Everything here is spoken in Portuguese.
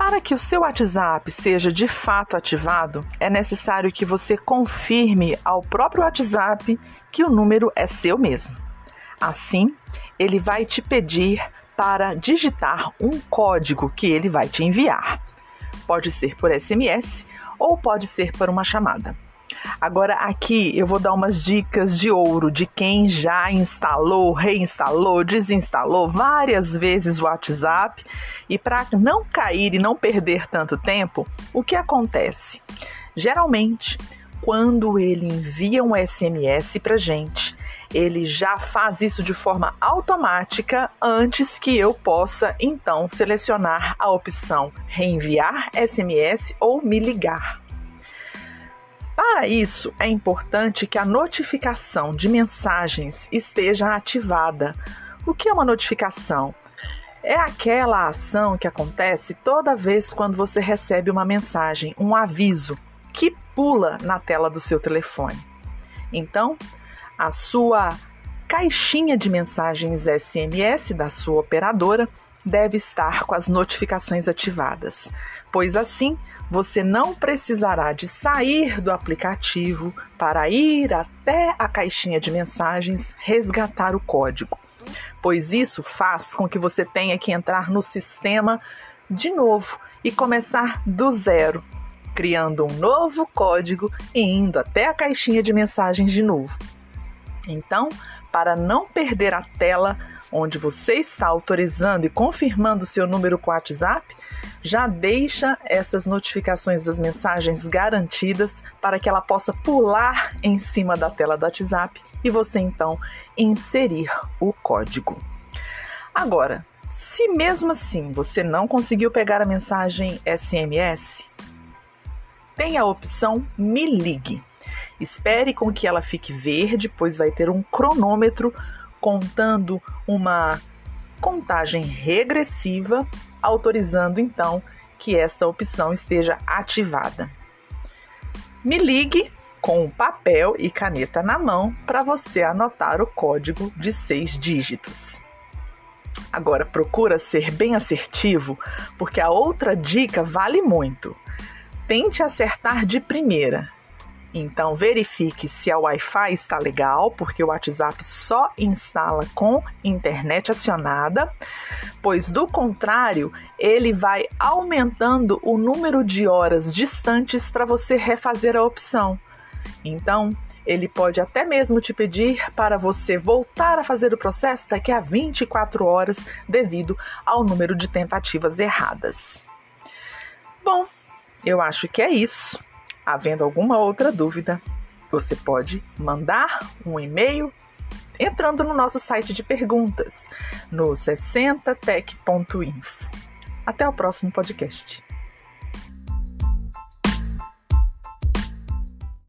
Para que o seu WhatsApp seja de fato ativado, é necessário que você confirme ao próprio WhatsApp que o número é seu mesmo. Assim, ele vai te pedir para digitar um código que ele vai te enviar. Pode ser por SMS ou pode ser por uma chamada. Agora aqui eu vou dar umas dicas de ouro de quem já instalou, reinstalou, desinstalou várias vezes o WhatsApp e para não cair e não perder tanto tempo, o que acontece? Geralmente, quando ele envia um SMS para gente, ele já faz isso de forma automática antes que eu possa então selecionar a opção reenviar SMS ou me ligar. Para isso, é importante que a notificação de mensagens esteja ativada. O que é uma notificação? É aquela ação que acontece toda vez quando você recebe uma mensagem, um aviso que pula na tela do seu telefone. Então, a sua caixinha de mensagens SMS da sua operadora deve estar com as notificações ativadas, pois assim você não precisará de sair do aplicativo para ir até a caixinha de mensagens resgatar o código, pois isso faz com que você tenha que entrar no sistema de novo e começar do zero, criando um novo código e indo até a caixinha de mensagens de novo. Então, para não perder a tela onde você está autorizando e confirmando seu número com o WhatsApp, já deixa essas notificações das mensagens garantidas para que ela possa pular em cima da tela do WhatsApp e você então inserir o código. Agora, se mesmo assim você não conseguiu pegar a mensagem SMS, tem a opção Me Ligue. Espere com que ela fique verde, pois vai ter um cronômetro contando uma contagem regressiva, autorizando então que esta opção esteja ativada. Me ligue com papel e caneta na mão para você anotar o código de seis dígitos. Agora procura ser bem assertivo, porque a outra dica vale muito. Tente acertar de primeira então verifique se a Wi-Fi está legal, porque o WhatsApp só instala com internet acionada, pois do contrário, ele vai aumentando o número de horas distantes para você refazer a opção. Então, ele pode até mesmo te pedir para você voltar a fazer o processo daqui a 24 horas devido ao número de tentativas erradas. Bom, eu acho que é isso. Havendo alguma outra dúvida, você pode mandar um e-mail entrando no nosso site de perguntas no 60tech.info. Até o próximo podcast.